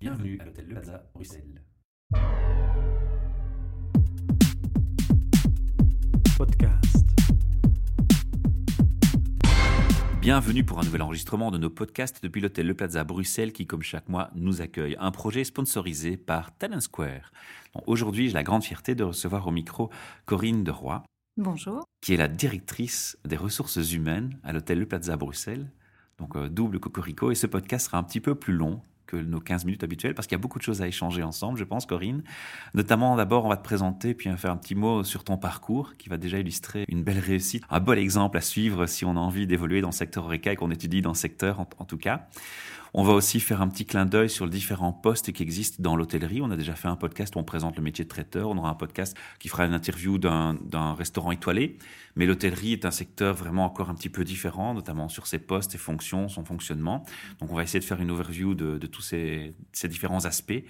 Bienvenue à l'hôtel Le Plaza, Bruxelles. Podcast. Bienvenue pour un nouvel enregistrement de nos podcasts depuis l'hôtel Le Plaza Bruxelles qui, comme chaque mois, nous accueille. Un projet sponsorisé par Talent Square. Bon, Aujourd'hui, j'ai la grande fierté de recevoir au micro Corinne de Roy, Bonjour. qui est la directrice des ressources humaines à l'hôtel Le Plaza Bruxelles. Donc, euh, double cocorico. Et ce podcast sera un petit peu plus long que nos 15 minutes habituelles parce qu'il y a beaucoup de choses à échanger ensemble, je pense, Corinne. Notamment, d'abord, on va te présenter puis on va faire un petit mot sur ton parcours qui va déjà illustrer une belle réussite, un bon exemple à suivre si on a envie d'évoluer dans le secteur Oreca et qu'on étudie dans ce secteur en tout cas. On va aussi faire un petit clin d'œil sur les différents postes qui existent dans l'hôtellerie. On a déjà fait un podcast où on présente le métier de traiteur. On aura un podcast qui fera une interview d'un restaurant étoilé. Mais l'hôtellerie est un secteur vraiment encore un petit peu différent, notamment sur ses postes, ses fonctions, son fonctionnement. Donc on va essayer de faire une overview de, tous ces différents aspects.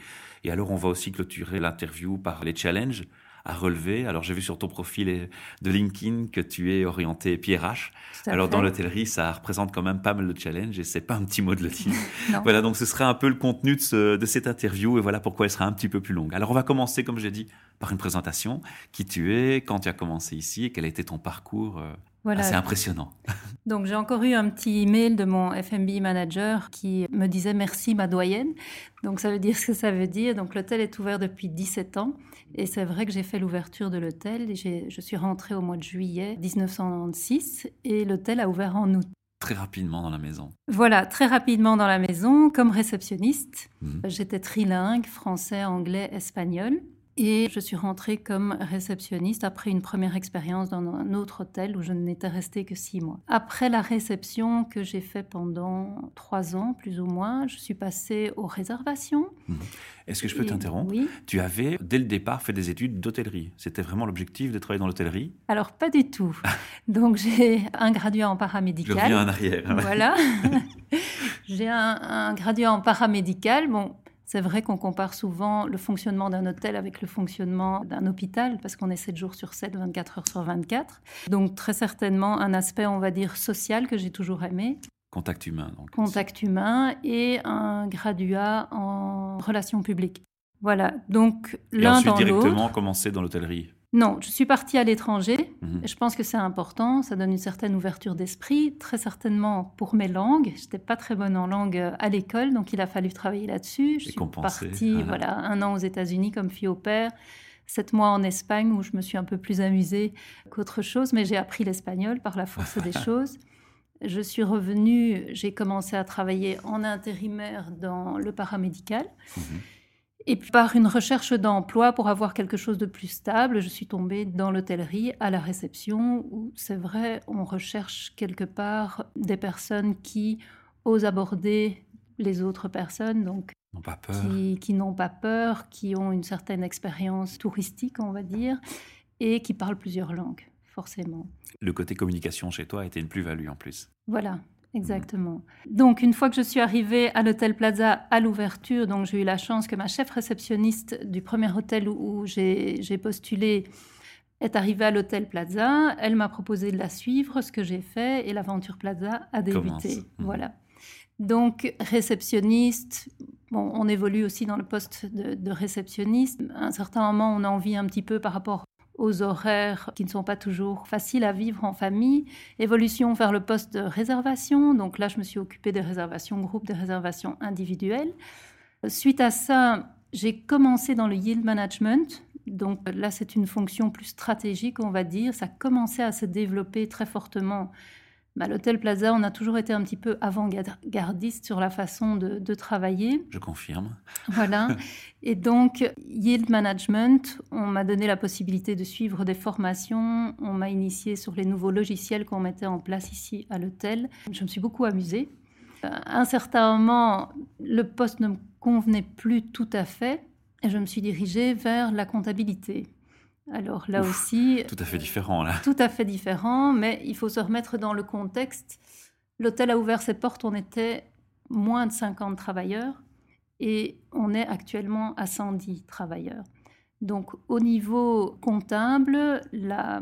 Et alors on va aussi clôturer l'interview par les challenges à relever. Alors j'ai vu sur ton profil de LinkedIn que tu es orienté PRH. Alors fait. dans l'hôtellerie, ça représente quand même pas mal de challenges et c'est pas un petit mot de le dire. Voilà, donc ce sera un peu le contenu de, ce- de cette interview et voilà pourquoi elle sera un petit peu plus longue. Alors on va commencer, comme j'ai dit, par une présentation. Qui tu es, quand tu as commencé ici et quel a été ton parcours euh, Voilà. assez impressionnant. Donc j'ai encore eu un petit email de mon FMB manager qui me disait merci ma doyenne. Donc ça veut dire ce que ça veut dire. Donc l'hôtel est ouvert depuis 17 ans et c'est vrai que j'ai fait l'ouverture de l'hôtel. Je suis rentrée au mois de juillet 1996 et l'hôtel a ouvert en août. Très rapidement dans la maison. Voilà, très rapidement dans la maison comme réceptionniste. Mhm. J'étais trilingue, français, anglais, espagnol. Et je suis rentrée comme réceptionniste après une première expérience dans un autre hôtel où je n'étais restée que six mois. Après la réception que j'ai fait pendant trois ans, plus ou moins, je suis passée aux réservations. Est-ce que je peux t'interrompre? Oui. Tu avais, dès le départ, fait des études d'hôtellerie. C'était vraiment l'objectif de travailler dans l'hôtellerie? Alors, pas du tout. Donc, j'ai un graduat en Je paramédical. reviens en arrière. Voilà. J'ai un, un graduat en paramédical. Bon, c'est vrai qu'on compare souvent le fonctionnement d'un hôtel avec le fonctionnement d'un hôpital parce qu'on est 7 jours sur 7, 24 heures sur 24. Donc, très certainement, un aspect, on va dire, social que j'ai toujours aimé, Contact humain. Donc. contact humain et un graduat en relations publiques. Voilà. Donc, Et l'un ensuite, dans l'autre. directement, commencer dans l'hôtellerie. Non, je suis partie à l'étranger. Mhm. Je pense que c'est important, ça donne une certaine ouverture d'esprit, très certainement pour mes langues. Je n'étais pas très bonne en langue euh, à l'école, donc il a fallu travailler là-dessus. Je Et suis compenser, partie ah. voilà, un an aux États-Unis comme fille au père, sept mois en Espagne où je me suis un peu plus amusée qu'autre chose, mais j'ai appris l'espagnol par la force des choses. Je suis revenue, j'ai commencé à travailler en intérimaire dans le paramédical. Mhm. Et puis par une recherche d'emploi pour avoir quelque chose de plus stable, je suis tombée dans l'hôtellerie à la réception où c'est vrai, on recherche quelque part des personnes qui osent aborder les autres personnes, donc pas peur. qui, qui n'ont pas peur, qui ont une certaine expérience touristique, on va dire, et qui parlent plusieurs langues, forcément. Le côté communication chez toi a été une plus-value en plus. Voilà, exactement. Donc, une fois que je suis arrivée à l'hôtel Plaza à l'ouverture, donc j'ai eu la chance que ma chef réceptionniste du premier hôtel où, où j'ai postulé est arrivée à l'hôtel Plaza. Elle m'a proposé de la suivre, ce que j'ai fait, et l'aventure Plaza a débuté. Mhm. Voilà. Donc, réceptionniste, bon, on évolue aussi dans le poste de, de réceptionniste. À un certain moment, on a envie un petit peu par rapport aux horaires qui ne sont pas toujours faciles à vivre en famille. Évolution vers le poste de réservation. Donc là, je me suis occupée des réservations groupes, des réservations individuelles. Suite à ça, j'ai commencé dans le yield management. Donc là, c'est une fonction plus stratégique, on va dire. Ça commençait à se développer très fortement. Bah, l'hôtel Plaza, on a toujours été un petit peu avant-gardiste sur la façon de, de travailler. Je confirme. Voilà. Et donc, Yield Management, on m'a donné la possibilité de suivre des formations. On m'a initié sur les nouveaux logiciels qu'on mettait en place ici à l'hôtel. Je me suis beaucoup amusée. À un certain moment, le poste ne me convenait plus tout à fait et je me suis dirigée vers la comptabilité. Alors là Ouf, aussi, Tout à fait différent là. tout à fait différent, mais il faut se remettre dans le contexte. L'hôtel a ouvert ses portes, on était moins de 50 travailleurs et on est actuellement à 110 travailleurs. Donc au niveau comptable, la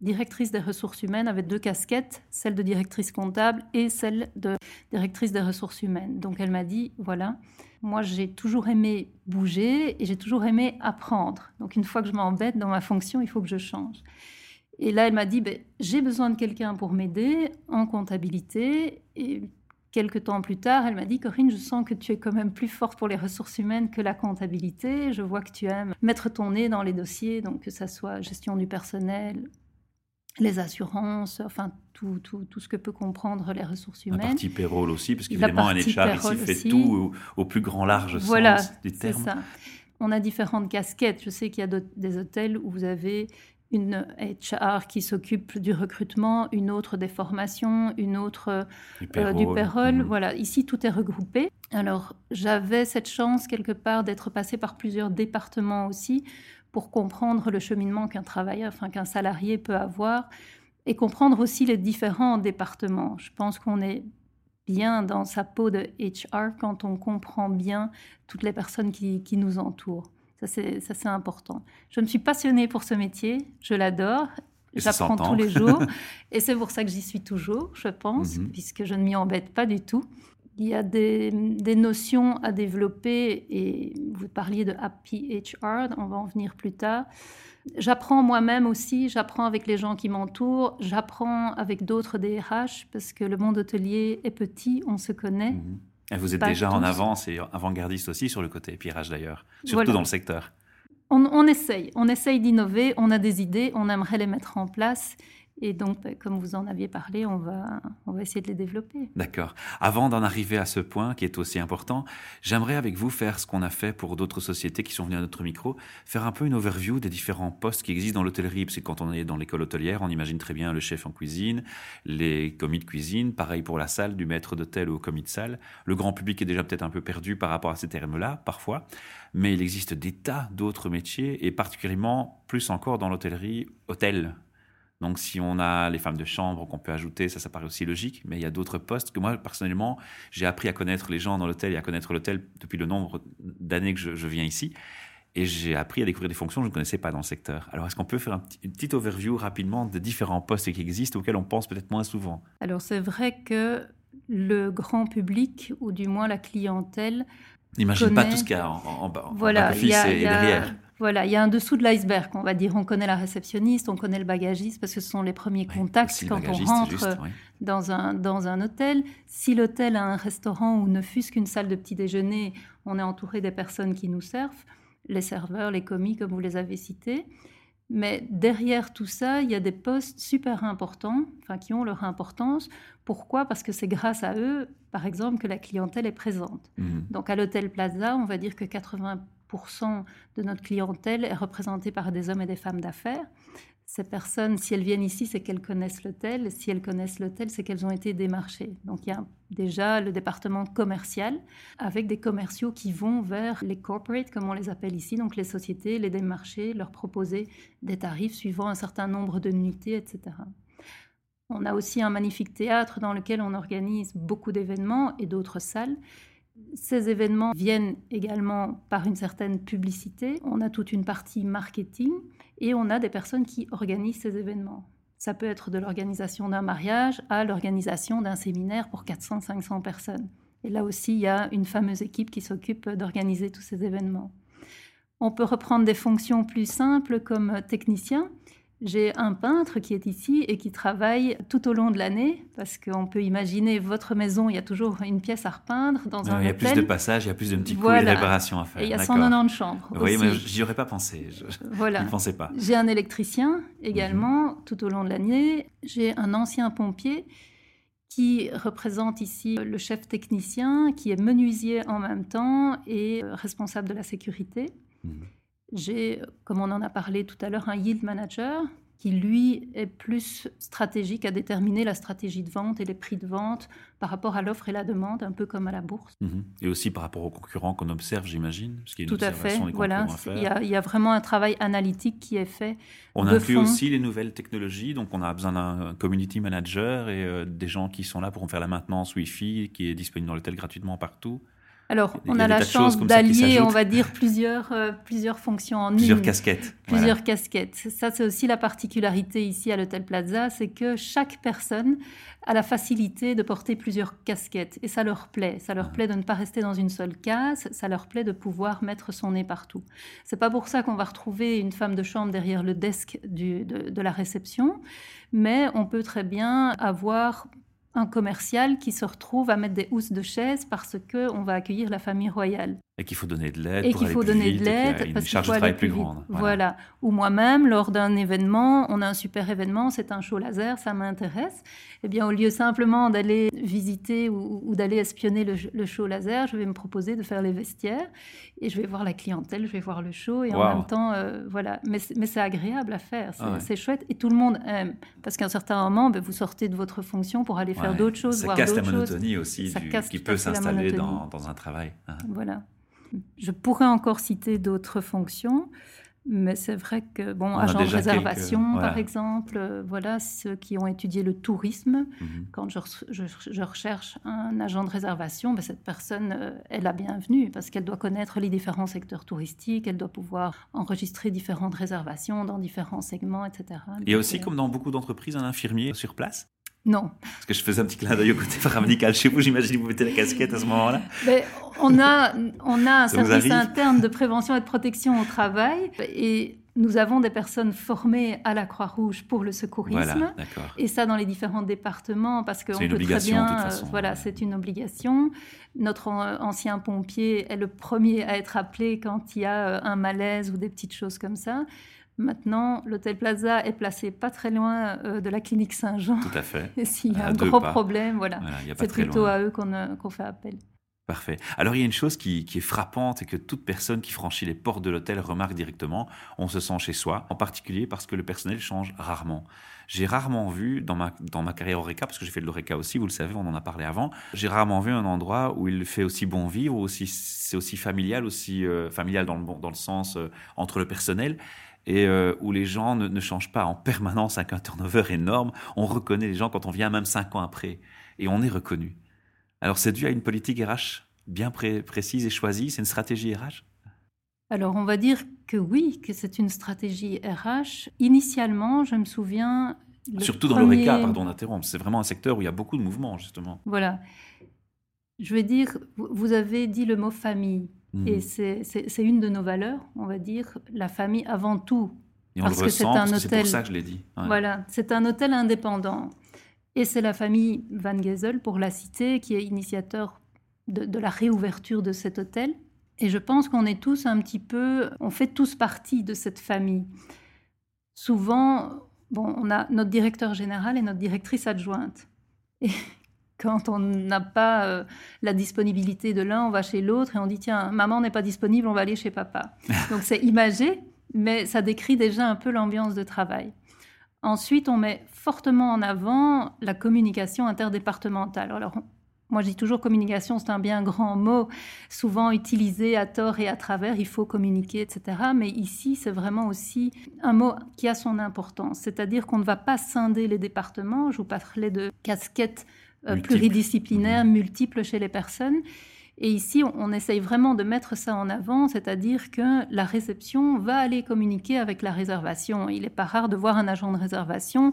directrice des ressources humaines avait deux casquettes, celle de directrice comptable et celle de directrice des ressources humaines. Donc elle m'a dit, voilà, moi j'ai toujours aimé bouger et j'ai toujours aimé apprendre. Donc une fois que je m'embête dans ma fonction, il faut que je change. Et là, elle m'a dit, ben, j'ai besoin de quelqu'un pour m'aider en comptabilité. Et quelques temps plus tard, elle m'a dit, Corinne, je sens que tu es quand même plus forte pour les ressources humaines que la comptabilité. Je vois que tu aimes mettre ton nez dans les dossiers, donc que ça soit gestion du personnel, les assurances, enfin tout, tout, tout, ce que peut comprendre les ressources humaines. La partie payroll aussi, parce qu'évidemment un HR ici fait tout au, plus grand large voilà, sens du terme. Ça. On a différentes casquettes. Je sais qu'il y a des hôtels où vous avez une HR qui s'occupe du recrutement, une autre des formations, une autre du euh, payroll. Mhm. Voilà, ici tout est regroupé. Alors j'avais cette chance quelque part d'être passé par plusieurs départements aussi pour comprendre le cheminement qu'un travailleur, enfin qu'un salarié peut avoir et comprendre aussi les différents départements. Je pense qu'on est bien dans sa peau de HR quand on comprend bien toutes les personnes qui nous entourent. Ça, c'est important. Je me suis passionnée pour ce métier. Je l'adore. J'apprends tous les jours. et c'est pour ça que j'y suis toujours, je pense, mhm. puisque je ne m'y embête pas du tout. Il y a des, des, notions à développer et vous parliez de Happy HR, on va en venir plus tard. J'apprends moi-même aussi, j'apprends avec les gens qui m'entourent, j'apprends avec d'autres DRH parce que le monde hôtelier est petit, on se connaît. Mhm. Et vous êtes déjà en avance et avant-gardiste aussi sur le côté pirage d'ailleurs, surtout dans le secteur. On, on, essaye, on essaye d'innover, on a des idées, on aimerait les mettre en place et donc, bah, comme vous en aviez parlé, on va, on va essayer de les développer. D'accord. Avant d'en arriver à ce point qui est aussi important, j'aimerais avec vous faire ce qu'on a fait pour d'autres sociétés qui sont venues à notre micro, faire un peu une overview des différents postes qui existent dans l'hôtellerie. Parce que quand on est dans l'école hôtelière, on imagine très bien le chef en cuisine, les commis de cuisine, pareil pour la salle, du maître d'hôtel au commis de salle. Le grand public est déjà peut-être un peu perdu par rapport à ces termes-là, parfois. Mais il existe des tas d'autres métiers, et particulièrement plus encore dans l'hôtellerie, hôtel donc si on a les femmes de chambre qu'on peut ajouter, ça, ça paraît aussi logique. Mais il y a d'autres postes que moi, personnellement, j'ai appris à connaître les gens dans l'hôtel et à connaître l'hôtel depuis le nombre d'années que je, viens ici. Et j'ai appris à découvrir des fonctions que je ne connaissais pas dans le secteur. Alors, est-ce qu'on peut faire un petit, une petite overview rapidement des différents postes qui existent auxquels on pense peut-être moins souvent? Alors, c'est vrai que le grand public, ou du moins la clientèle, n'imagine pas tout ce qu'il y a en, bas, voilà, et derrière. Voilà, il y a un dessous de l'iceberg, on va dire. On connaît la réceptionniste, on connaît le bagagiste, parce que ce sont les premiers contacts quand on rentre dans, un, dans un hôtel. Si l'hôtel a un restaurant ou ne fût-ce qu'une salle de petit déjeuner, on est entouré des personnes qui nous servent, les serveurs, les commis, comme vous les avez cités. Mais derrière tout ça, il y a des postes super importants, enfin qui ont leur importance. Pourquoi? Parce que c'est grâce à eux, par exemple, que la clientèle est présente. Mmh. Donc à l'hôtel Plaza, on va dire que 80 de notre clientèle est représentée par des hommes et des femmes d'affaires. Ces personnes, si elles viennent ici, c'est qu'elles connaissent l'hôtel. Si elles connaissent l'hôtel, c'est qu'elles ont été démarchées. Donc il y a déjà le département commercial avec des commerciaux qui vont vers les corporates, comme on les appelle ici, donc les sociétés, les démarcher, leur proposer des tarifs suivant un certain nombre de nuitées, etc. On a aussi un magnifique théâtre dans lequel on organise beaucoup d'événements et d'autres salles. Ces événements viennent également par une certaine publicité. On a toute une partie marketing et on a des personnes qui organisent ces événements. Ça peut être de l'organisation d'un mariage à l'organisation d'un séminaire pour 400-500 personnes. Et là aussi, il y a une fameuse équipe qui s'occupe d'organiser tous ces événements. On peut reprendre des fonctions plus simples comme technicien. J'ai un peintre qui est ici et qui travaille tout au long de l'année, parce qu'on peut imaginer votre maison, il y a toujours une pièce à repeindre dans un Il y a plus de passages, il y a plus de petits coups de réparation à faire. Et il y a 190 chambres. Oui, mais j'y aurais pas pensé. Je voilà. ne pensais pas. J'ai un électricien également mhm. tout au long de l'année. J'ai un ancien pompier qui représente ici le chef technicien, qui est menuisier en même temps et responsable de la sécurité. Mhm. J'ai, comme on en a parlé tout à l'heure, un yield manager qui, lui, est plus stratégique à déterminer la stratégie de vente et les prix de vente par rapport à l'offre et la demande, un peu comme à la bourse. Mhm. Et aussi par rapport aux concurrents qu'on observe, j'imagine Tout à fait, voilà. Il y, a, il y, a, vraiment un travail analytique qui est fait. On inclut aussi les nouvelles technologies, donc on a besoin d'un community manager et euh, des gens qui sont là pour faire la maintenance Wi-Fi, qui est disponible dans l'hôtel gratuitement partout. Alors, on a, la chance d'allier, on va dire, plusieurs, euh, plusieurs fonctions en plusieurs une. Casquettes, plusieurs casquettes. Ça, c'est aussi la particularité ici à l'Hôtel Plaza, c'est que chaque personne a la facilité de porter plusieurs casquettes. Et ça leur plaît. Ça leur plaît de ne pas rester dans une seule case. Ça leur plaît de pouvoir mettre son nez partout. C'est pas pour ça qu'on va retrouver une femme de chambre derrière le desk du, de, de la réception, mais on peut très bien avoir un commercial qui se retrouve à mettre des housses de chaises parce qu'on va accueillir la famille royale. Et qu'il faut donner de l'aide. Et qu'il faut donner de l'aide parce qu'il faut aller plus, plus grande. Voilà. Ou moi-même, lors d'un événement, on a un super événement, c'est un show laser, ça m'intéresse. Eh bien, au lieu simplement d'aller visiter ou, d'aller espionner le, show laser, je vais me proposer de faire les vestiaires et je vais voir la clientèle, je vais voir le show et en même temps, euh, voilà. Mais, mais c'est agréable à faire, ah c'est chouette et tout le monde aime. Parce qu'à un certain moment, ben, vous sortez de votre fonction pour aller faire d'autres choses, ça casse la monotonie aussi qui peut s'installer dans, dans, un travail. Hein. Voilà. Je pourrais encore citer d'autres fonctions, mais c'est vrai que, bon, agent de réservation, par exemple, euh, voilà, ceux qui ont étudié le tourisme, mhm. quand je, je, recherche un agent de réservation, ben, cette personne euh, est la bienvenue parce qu'elle doit connaître les différents secteurs touristiques, elle doit pouvoir enregistrer différentes réservations dans différents segments, etc. Il y a aussi, euh, comme dans beaucoup d'entreprises, un infirmier sur place non. Parce que je faisais un petit clin d'œil au côté paramédical chez vous, j'imagine que vous mettez la casquette à ce moment-là. Mais on, a, on a un service interne de prévention et de protection au travail et nous avons des personnes formées à la Croix-Rouge pour le secourisme. et ça dans les différents départements parce qu'on peut très bien. Euh, voilà, c'est une obligation. Notre ancien pompier est le premier à être appelé quand il y a euh, un malaise ou des petites choses comme ça. Maintenant, l'hôtel Plaza est placé pas très loin euh, de la clinique Saint-Jean. Tout à fait. Et s'il y a un gros problème, voilà, c'est plutôt à eux euh, qu'on fait appel. Parfait. Alors il y a une chose qui, est frappante et que toute personne qui franchit les portes de l'hôtel remarque directement, on se sent chez soi, en particulier parce que le personnel change rarement. J'ai rarement vu dans ma, dans ma carrière Oreca, parce que j'ai fait de l'Oreca aussi, vous le savez, on en a parlé avant, j'ai rarement vu un endroit où il fait aussi bon vivre, aussi c'est aussi familial, aussi euh, familial dans le, dans le sens entre le personnel et euh, où les gens ne, changent pas en permanence avec un turnover énorme. On reconnaît les gens quand on vient même cinq ans après et on est reconnu. Alors c'est dû à une politique RH bien précise et choisie, c'est une stratégie RH alors, on va dire que oui, que c'est une stratégie RH. Initialement, je me souviens. Surtout dans l'ORECA, pardon d'interrompre. C'est vraiment un secteur où il y a beaucoup de mouvements, justement. Voilà. Je vais dire, vous avez dit le mot famille. Et mhm. c'est une de nos valeurs, on va dire, la famille avant tout. Et on parce le que c'est un hôtel. Pour ça que je l'ai dit. Voilà, c'est un hôtel indépendant. Et c'est la famille Van Gezel, pour la citer, qui est initiateur de, la réouverture de cet hôtel. Et je pense qu'on est tous un petit peu, on fait tous partie de cette famille. Souvent, bon, on a notre directeur général et notre directrice adjointe. Et quand on n'a pas euh, la disponibilité de l'un, on va chez l'autre et on dit tiens, maman n'est pas disponible, on va aller chez papa. Donc c'est imagé, mais ça décrit déjà un peu l'ambiance de travail. Ensuite, on met fortement en avant la communication interdépartementale. Alors, moi, je dis toujours communication, c'est un bien grand mot, souvent utilisé à tort et à travers, il faut communiquer, etc. Mais ici, c'est vraiment aussi un mot qui a son importance. C'est-à-dire qu'on ne va pas scinder les départements. Je vous parlais de casquettes pluridisciplinaires, multiples chez les personnes. Et ici, on, essaye vraiment de mettre ça en avant, c'est-à-dire que la réception va aller communiquer avec la réservation. Il n'est pas rare de voir un agent de réservation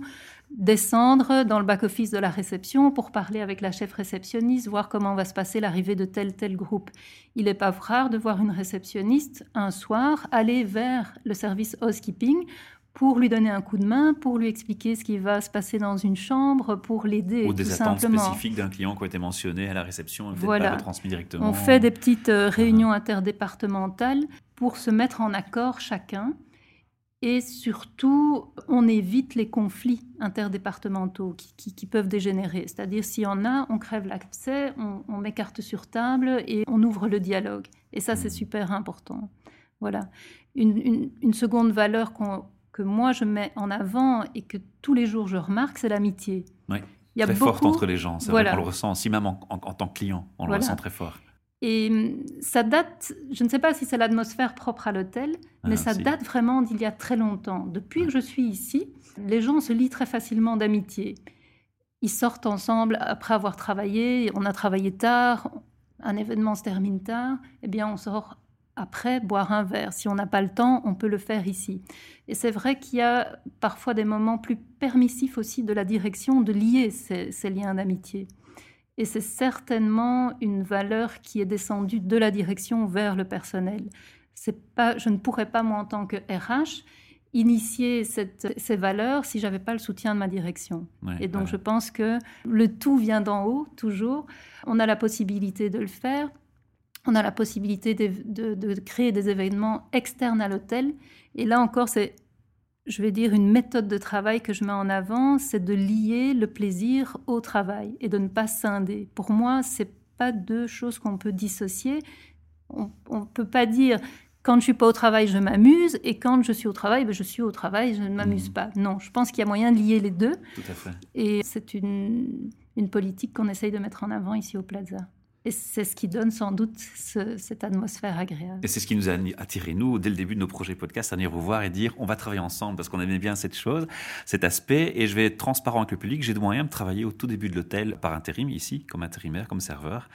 descendre dans le back-office de la réception pour parler avec la chef réceptionniste, voir comment va se passer l'arrivée de tel tel groupe. Il n'est pas rare de voir une réceptionniste un soir aller vers le service housekeeping pour lui donner un coup de main, pour lui expliquer ce qui va se passer dans une chambre, pour l'aider. Ou des attentes spécifiques d'un client qui a été mentionné à la réception, voilà. pas retransmis directement. On fait des petites euh, réunions interdépartementales pour se mettre en accord chacun. Et surtout, on évite les conflits interdépartementaux qui, peuvent dégénérer. C'est-à-dire, s'il y en a, on crève l'accès, on, met carte sur table et on ouvre le dialogue. Et ça, c'est mmh. super important. Voilà. Une, une seconde valeur qu'on que moi je mets en avant et que tous les jours je remarque, c'est l'amitié. Oui. Il y a très forte entre les gens, on le ressent aussi même en, tant que client, on le ressent très fort. Et hum, ça date, je ne sais pas si c'est l'atmosphère propre à l'hôtel, mais ah, ça date vraiment d'il y a très longtemps. Depuis que je suis ici, les gens se lient très facilement d'amitié. Ils sortent ensemble après avoir travaillé, on a travaillé tard, un événement se termine tard, eh bien, on sort après boire un verre. Si on n'a pas le temps, on peut le faire ici. Et c'est vrai qu'il y a parfois des moments plus permissifs aussi de la direction de lier ces, liens d'amitié. Et c'est certainement une valeur qui est descendue de la direction vers le personnel. C'est pas, je ne pourrais pas, moi, en tant que RH, initier ces valeurs si j'avais pas le soutien de ma direction. et donc, je pense que le tout vient d'en haut, toujours. On a la possibilité de le faire on a la possibilité de, créer des événements externes à l'hôtel. Et là encore, c'est, je vais dire, une méthode de travail que je mets en avant, c'est de lier le plaisir au travail et de ne pas scinder. Pour moi, c'est pas deux choses qu'on peut dissocier. On ne peut pas dire quand je suis pas au travail, je m'amuse, et quand je suis au travail, ben, je suis au travail, je ne m'amuse mmh. pas. Non, je pense qu'il y a moyen de lier les deux. Tout à fait. Et c'est une, une politique qu'on essaye de mettre en avant ici au Plaza. Et c'est ce qui donne sans doute cette atmosphère agréable. Et c'est ce qui nous a attiré, nous, dès le début de nos projets podcast, à venir vous voir et dire on va travailler ensemble parce qu'on aimait bien cette chose, cet aspect. Et je vais être transparent avec le public. J'ai de moyens de travailler au tout début de l'hôtel par intérim, ici, comme intérimaire, comme serveur.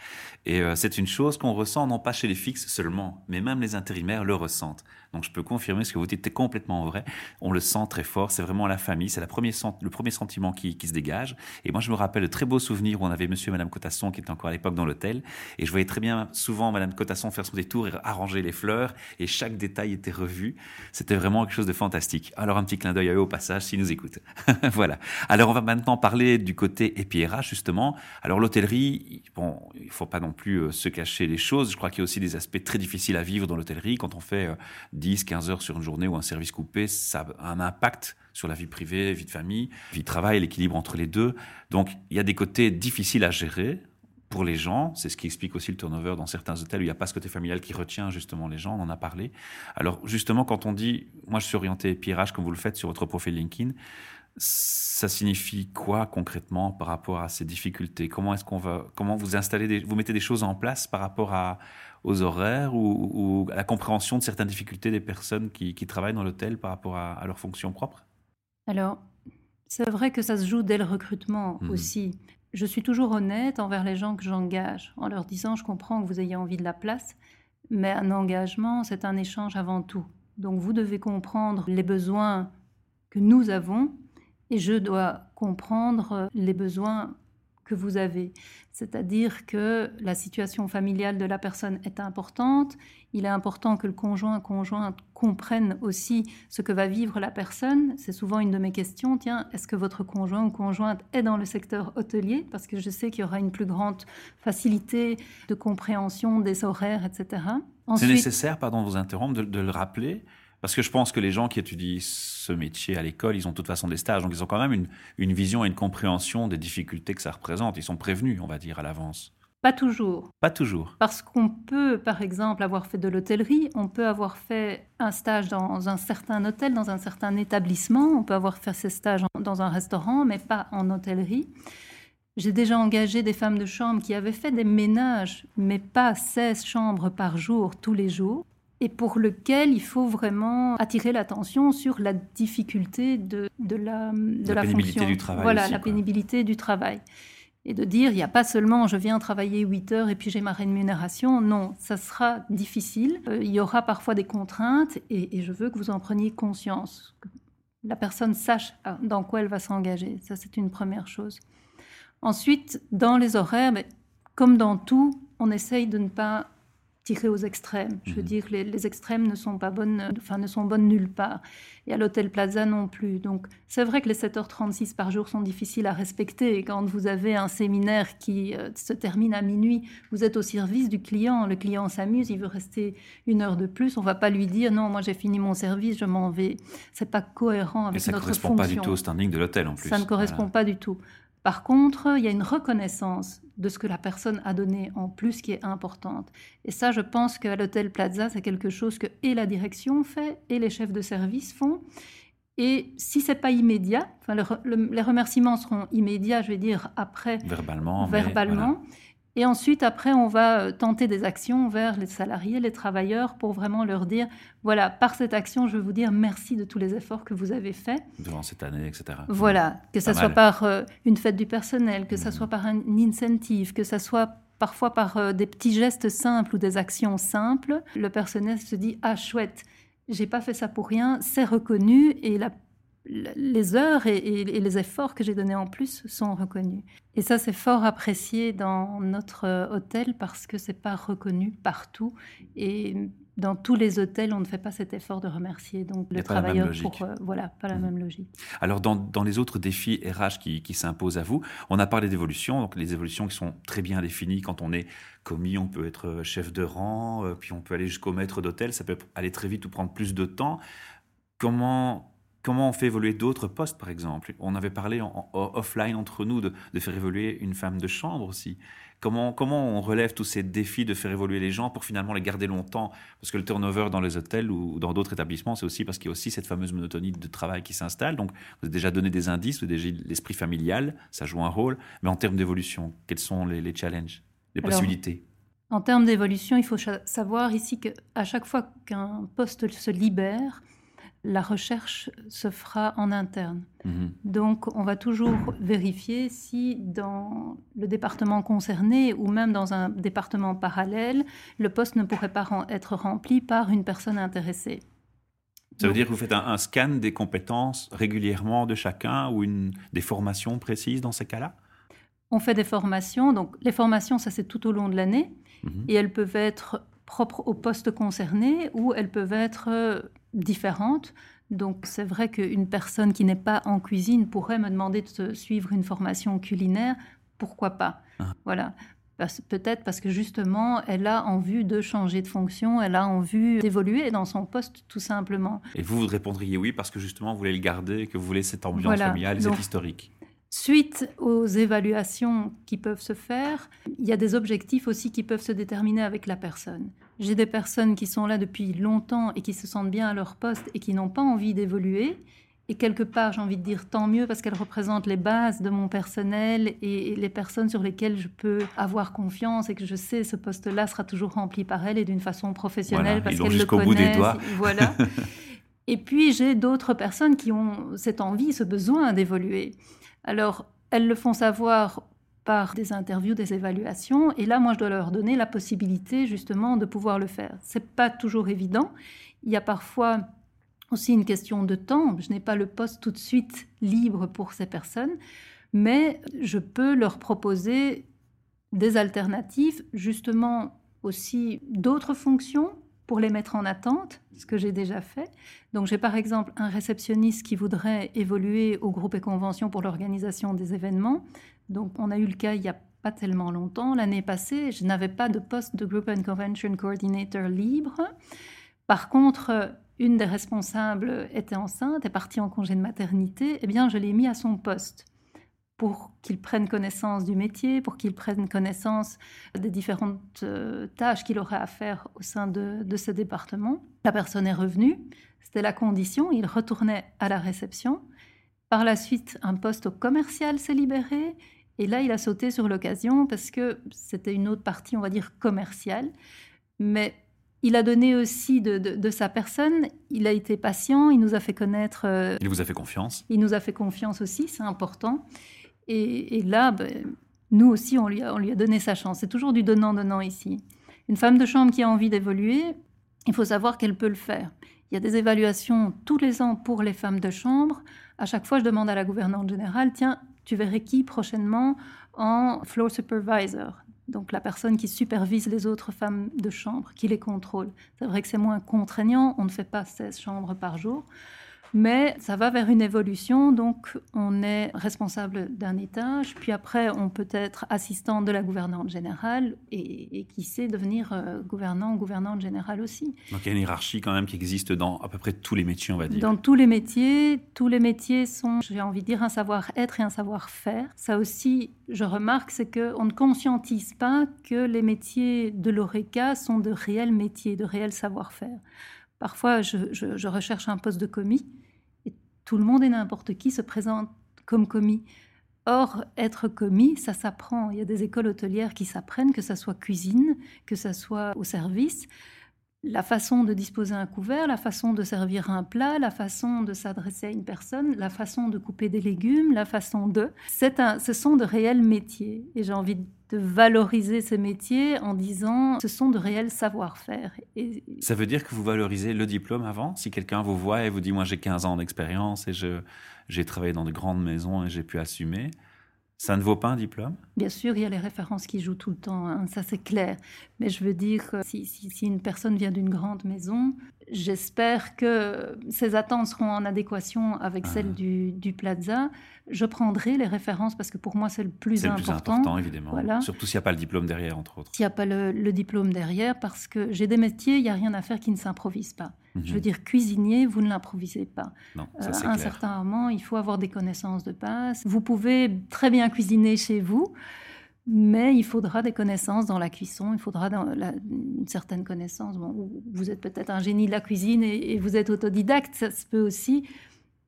Et euh, c'est une chose qu'on ressent, non pas chez les fixes seulement, mais même les intérimaires le ressentent. Donc je peux confirmer ce que vous dites, c'est complètement vrai. On le sent très fort. C'est vraiment la famille. C'est le premier sentiment qui, se dégage. Et moi, je me rappelle de très beaux souvenirs où on avait monsieur et madame Cotasson qui étaient encore à l'époque dans l'hôtel et je voyais très bien souvent Madame Cotasson faire son détour et arranger les fleurs. Et chaque détail était revu. C'était vraiment quelque chose de fantastique. Alors un petit clin d'œil à eux au passage s'ils nous écoutent. voilà. Alors on va maintenant parler du côté EPRH justement. Alors l'hôtellerie, bon, il faut pas non plus euh, se cacher les choses. Je crois qu'il y a aussi des aspects très difficiles à vivre dans l'hôtellerie. Quand on fait 10, euh, 15 heures sur une journée ou un service coupé, ça a un impact sur la vie privée, vie de famille, vie de travail, l'équilibre entre les deux. Donc il y a des côtés difficiles à gérer pour les gens. C'est ce qui explique aussi le turnover dans certains hôtels où il n'y a pas ce côté familial qui retient justement les gens. On en a parlé. Alors justement, quand on dit, moi je suis orienté pirage comme vous le faites sur votre profil LinkedIn, ça signifie quoi concrètement par rapport à ces difficultés? Comment est-ce qu'on va, comment vous installez, vous mettez des choses en place par rapport à, aux horaires ou, à la compréhension de certaines difficultés des personnes qui, travaillent dans l'hôtel par rapport à, à leurs fonctions propres? Alors, c'est vrai que ça se joue dès le recrutement mmh. aussi je suis toujours honnête envers les gens que j'engage, en leur disant je comprends que vous ayez envie de la place, mais un engagement, c'est un échange avant tout. Donc vous devez comprendre les besoins que nous avons et je dois comprendre les besoins que vous avez. C'est-à-dire que la situation familiale de la personne est importante. Il est important que le conjoint, conjointe comprenne aussi ce que va vivre la personne. C'est souvent une de mes questions. Tiens, est-ce que votre conjoint ou conjointe est dans le secteur hôtelier? Parce que je sais qu'il y aura une plus grande facilité de compréhension des horaires, etc. C'est nécessaire, pardon de vous interrompre, de le rappeler parce que je pense que les gens qui étudient ce métier à l'école, ils ont de toute façon des stages, donc ils ont quand même une, une vision et une compréhension des difficultés que ça représente. Ils sont prévenus, on va dire, à l'avance. Pas toujours. Pas toujours. Parce qu'on peut, par exemple, avoir fait de l'hôtellerie, on peut avoir fait un stage dans un certain hôtel, dans un certain établissement, on peut avoir fait ces stages dans un restaurant, mais pas en hôtellerie. J'ai déjà engagé des femmes de chambre qui avaient fait des ménages, mais pas 16 chambres par jour, tous les jours et pour lequel il faut vraiment attirer l'attention sur la difficulté de, de la, de la, pénibilité du travail. Voilà, la pénibilité du travail. Et de dire, il n'y a pas seulement je viens travailler 8 heures et puis j'ai ma rémunération. Non, ça sera difficile. Euh, il y aura parfois des contraintes et, je veux que vous en preniez conscience. Que la personne sache ah, dans quoi elle va s'engager. Ça, c'est une première chose. Ensuite, dans les horaires, mais comme dans tout, on essaye de ne pas tirer aux extrêmes. Je veux mhm. dire, les, les, extrêmes ne sont pas bonnes, enfin ne sont bonnes nulle part. Et à l'hôtel Plaza non plus. Donc c'est vrai que les 7h36 par jour sont difficiles à respecter. Et quand vous avez un séminaire qui euh, se termine à minuit, vous êtes au service du client. Le client s'amuse, il veut rester une heure de plus. On va pas lui dire non, moi j'ai fini mon service, je m'en vais. C'est pas cohérent avec notre fonction. ça ne correspond pas du tout au standing de l'hôtel en plus. Ça ne correspond pas du tout. Par contre, il y a une reconnaissance de ce que la personne a donné en plus qui est importante. Et ça, je pense qu'à l'hôtel Plaza, c'est quelque chose que et la direction fait et les chefs de service font. Et si c'est pas immédiat, enfin, les remerciements seront immédiats, je vais dire après verbalement, verbalement. Et ensuite, après, on va euh, tenter des actions vers les salariés, les travailleurs, pour vraiment leur dire, voilà, par cette action, je veux vous dire merci de tous les efforts que vous avez faits. Durant cette année, etc. Voilà, que ce soit par euh, une fête du personnel, que ce mmh. soit par un incentive, que ce soit parfois par euh, des petits gestes simples ou des actions simples, le personnel se dit ah chouette, j'ai pas fait ça pour rien, c'est reconnu et les heures et, les efforts que j'ai donnés en plus sont reconnus. Et ça, c'est fort apprécié dans notre euh, hôtel parce que c'est pas reconnu partout et dans tous les hôtels, on ne fait pas cet effort de remercier donc le travailleur pour euh, voilà pas la mmh. même logique. Alors dans, dans, les autres défis RH qui, qui s'imposent à vous, on a parlé d'évolution, donc les évolutions qui sont très bien définies quand on est commis, on peut être chef de rang, euh, puis on peut aller jusqu'au maître d'hôtel, ça peut aller très vite ou prendre plus de temps. Comment Comment on fait évoluer d'autres postes, par exemple On avait parlé en, offline entre nous de, de, faire évoluer une femme de chambre aussi. Comment, comment on relève tous ces défis de faire évoluer les gens pour finalement les garder longtemps? Parce que le turnover dans les hôtels ou dans d'autres établissements, c'est aussi parce qu'il y a aussi cette fameuse monotonie de travail qui s'installe. Donc, vous avez déjà donné des indices, vous avez déjà l'esprit familial, ça joue un rôle. Mais en termes d'évolution, quels sont les, challenges, les possibilités? En termes d'évolution, il faut savoir ici qu'à chaque fois qu'un poste se libère, la recherche se fera en interne. Mhm. Donc, on va toujours vérifier si dans le département concerné ou même dans un département parallèle, le poste ne pourrait pas être rempli par une personne intéressée. Ça veut dire que vous faites un, scan des compétences régulièrement de chacun ou une, des formations précises dans ces cas-là? On fait des formations. Donc, les formations, ça c'est tout au long de l'année. Mhm. Et elles peuvent être propres au poste concerné ou elles peuvent être euh, différentes. Donc c'est vrai qu'une personne qui n'est pas en cuisine pourrait me demander de suivre une formation culinaire. Pourquoi pas? Ah. Voilà. Peut-être parce que justement, elle a envie de changer de fonction, elle a envie d'évoluer dans son poste tout simplement. Et vous, vous répondriez oui parce que justement, vous voulez le garder, que vous voulez cette ambiance familiale et cette historique? Suite aux évaluations qui peuvent se faire, il y a des objectifs aussi qui peuvent se déterminer avec la personne. J'ai des personnes qui sont là depuis longtemps et qui se sentent bien à leur poste et qui n'ont pas envie d'évoluer. Et quelque part, j'ai envie de dire tant mieux parce qu'elles représentent les bases de mon personnel et les personnes sur lesquelles je peux avoir confiance et que je sais ce poste-là sera toujours rempli par elles et d'une façon professionnelle parce qu'elles le connaissent. Bout des doigts. Voilà. et puis j'ai d'autres personnes qui ont cette envie, ce besoin d'évoluer. Alors, elles le font savoir par des interviews, des évaluations. Et là, moi, je dois leur donner la possibilité justement de pouvoir le faire. C'est pas toujours évident. Il y a parfois aussi une question de temps. Je n'ai pas le poste tout de suite libre pour ces personnes, mais je peux leur proposer des alternatives, justement aussi d'autres fonctions pour les mettre en attente, ce que j'ai déjà fait. Donc j'ai par exemple un réceptionniste qui voudrait évoluer au groupe et convention pour l'organisation des événements. Donc, on a eu le cas il n'y a pas tellement longtemps. L'année passée, je n'avais pas de poste de Group and Convention Coordinator libre. Par contre, une des responsables était enceinte, est partie en congé de maternité. Eh bien, je l'ai mis à son poste pour qu'il prenne connaissance du métier, pour qu'il prenne connaissance des différentes euh, tâches qu'il aurait à faire au sein de, de ce département. La personne est revenue, c'était la condition, il retournait à la réception. Par la suite, un poste au commercial s'est libéré et là, il a sauté sur l'occasion parce que c'était une autre partie, on va dire, commerciale. Mais il a donné aussi de, sa personne. Il a été patient, il nous a fait connaître. Euh, il vous a fait confiance? Il nous a fait confiance aussi, c'est important. Et, là, ben, nous aussi, on lui, a, on lui a donné sa chance. C'est toujours du donnant-donnant ici. Une femme de chambre qui a envie d'évoluer, il faut savoir qu'elle peut le faire. Il y a des évaluations tous les ans pour les femmes de chambre. À chaque fois, je demande à la gouvernante générale, tiens, tu verrais qui prochainement en floor supervisor, donc la personne qui supervise les autres femmes de chambre, qui les contrôle. C'est vrai que c'est moins contraignant, on ne fait pas 16 chambres par jour, mais ça va vers une évolution, donc on est responsable d'un étage, puis après on peut être assistant de la gouvernante générale et, qui sait devenir euh, gouvernant ou gouvernante générale aussi. Donc il y a une hiérarchie quand même qui existe dans à peu près tous les métiers, on va dire. Dans tous les métiers, tous les métiers sont, j'ai envie de dire, un savoir-être et un savoir-faire. Ça aussi, je remarque, c'est qu'on ne conscientise pas que les métiers de l'ORECA sont de réels métiers, de réels savoir-faire. Parfois, je, recherche un poste de commis tout le monde et n'importe qui se présente comme commis. Or, être commis, ça s'apprend. Il y a des écoles hôtelières qui s'apprennent, que ça soit cuisine, que ça soit au service. La façon de disposer un couvert, la façon de servir un plat, la façon de s'adresser à une personne, la façon de couper des légumes, la façon de... Un, ce sont de réels métiers. Et j'ai envie de valoriser ces métiers en disant ce sont de réels savoir-faire. Et... Ça veut dire que vous valorisez le diplôme avant? Si quelqu'un vous voit et vous dit moi j'ai 15 ans d'expérience et j'ai travaillé dans de grandes maisons et j'ai pu assumer, ça ne vaut pas un diplôme? Bien sûr, il y a les références qui jouent tout le temps, hein, ça c'est clair. Mais je veux dire, que si, si une personne vient d'une grande maison, j'espère que ses attentes seront en adéquation avec ah. celles du, du, Plaza. Je prendrai les références parce que pour moi c'est le plus important. C'est le plus important, évidemment. Surtout s'il n'y a pas le diplôme derrière, entre autres. S'il n'y a pas le, diplôme derrière, parce que j'ai des métiers, il n'y a rien à faire qui ne s'improvise pas. Je veux mhm. dire, cuisinier, vous ne l'improvisez pas. Non, ça, euh, à un certain moment, il faut avoir des connaissances de base. Vous pouvez très bien cuisiner chez vous. Mais il faudra des connaissances dans la cuisson, il faudra une certaine connaissance. Vous êtes peut-être un génie de la cuisine et, vous êtes autodidacte, ça se peut aussi.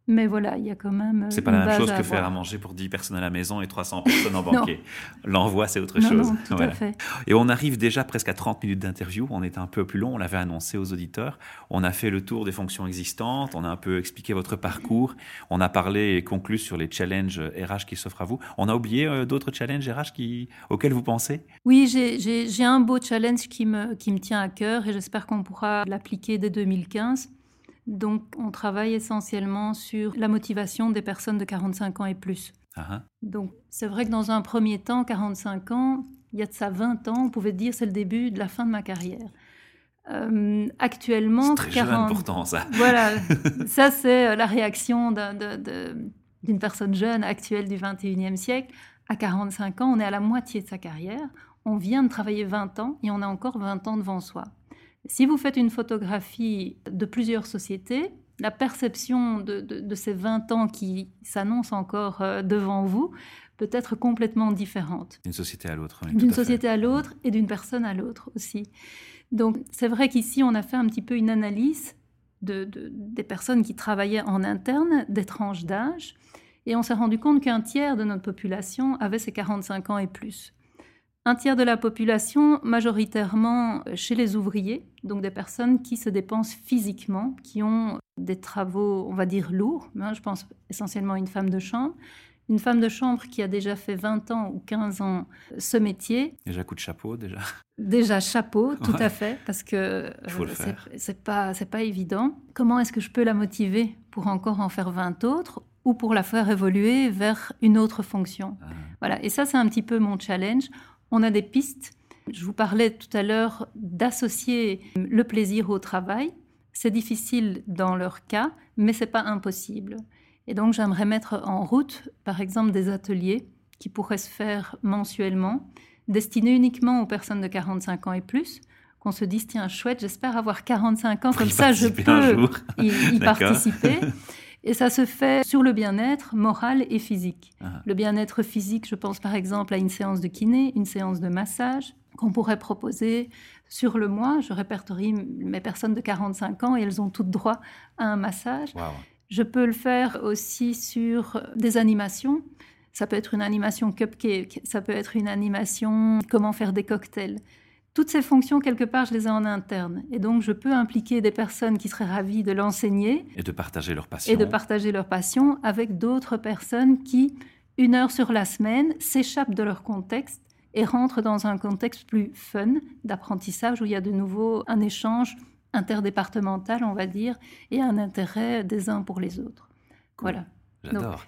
Mais voilà, il y a quand même. C'est pas la même chose que faire à manger pour 10 personnes à la maison et 300 personnes en banquet. L'envoi, c'est autre chose. Non, tout à fait. Et on arrive déjà presque à 30 minutes d'interview. On est un peu plus long, on l'avait annoncé aux auditeurs. On a fait le tour des fonctions existantes, on a un peu expliqué votre parcours, on a parlé et conclu sur les challenges RH qui s'offrent à vous. On a oublié euh, d'autres challenges RH qui, auxquels vous pensez? Oui, j'ai un beau challenge qui me, qui me tient à cœur et j'espère qu'on pourra l'appliquer dès 2015 donc, on travaille essentiellement sur la motivation des personnes de 45 ans et plus. Ah ah. Donc, c'est vrai que dans un premier temps, 45 ans, il y a de ça 20 ans, on pouvait dire c'est le début de la fin de ma carrière. Euh, actuellement, c'est très 40... pourtant ça. Voilà, ça c'est euh, la réaction d'une personne jeune actuelle du 21e siècle. À 45 ans, on est à la moitié de sa carrière. On vient de travailler 20 ans et on a encore 20 ans devant soi. Si vous faites une photographie de plusieurs sociétés, la perception de, ces 20 ans qui s'annoncent encore euh, devant vous peut être complètement différente. D'une société à l'autre. d'une société à l'autre et d'une personne à l'autre aussi. Donc c'est vrai qu'ici, on a fait un petit peu une analyse des personnes qui travaillaient en interne, des tranches d'âge, et on s'est rendu compte qu'un tiers de notre population avait ces 45 ans et plus un tiers de la population, majoritairement chez les ouvriers, donc des personnes qui se dépensent physiquement, qui ont des travaux, on va dire, lourds. Hein, je pense essentiellement à une femme de chambre. Une femme de chambre qui a déjà fait 20 ans ou 15 ans ce métier. Déjà coup de chapeau, déjà. Déjà chapeau, tout à fait, parce que euh, c'est pas, pas évident. Comment est-ce que je peux la motiver pour encore en faire 20 autres ou pour la faire évoluer vers une autre fonction? Ah. Voilà, et ça c'est un petit peu mon challenge on a des pistes. Je vous parlais tout à l'heure d'associer le plaisir au travail. C'est difficile dans leur cas, mais c'est pas impossible. Et donc j'aimerais mettre en route, par exemple, des ateliers qui pourraient se faire mensuellement, destinés uniquement aux personnes de 45 ans et plus, qu'on se dise tiens chouette, j'espère avoir 45 ans, comme ça je peux y participer. Et ça se fait sur le bien-être moral et physique. Ah. Le bien-être physique, je pense par exemple à une séance de kiné, une séance de massage qu'on pourrait proposer sur le mois. Je répertorie mes personnes de 45 ans et elles ont toutes droit à un massage. Je peux le faire aussi sur des animations. Ça peut être une animation cupcake, ça peut être une animation comment faire des cocktails. Toutes ces fonctions, quelque part, je les ai en interne. Et donc, je peux impliquer des personnes qui seraient ravies de l'enseigner. Et de partager leur passion. Et de partager leur passion avec d'autres personnes qui, une heure sur la semaine, s'échappent de leur contexte et rentrent dans un contexte plus fun d'apprentissage où il y a de nouveau un échange interdépartemental, on va dire, et un intérêt des uns pour les autres. Voilà. J'adore.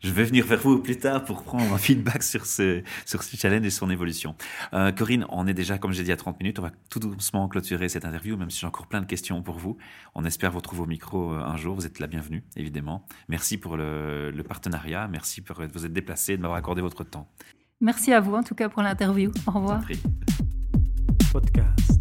Je vais venir vers vous plus tard pour prendre un feedback sur ce, sur ce challenge et son évolution. Euh, Corinne, on est déjà, comme j'ai dit, à 30 minutes. On va tout doucement clôturer cette interview, même si j'ai encore plein de questions pour vous. On espère vous retrouver au micro euh, un jour. Vous êtes la bienvenue, évidemment. Merci pour le, le partenariat. Merci pour vous être déplacé et de m'avoir accordé votre temps. Merci à vous, en tout cas, pour l'interview. Au revoir. Podcast.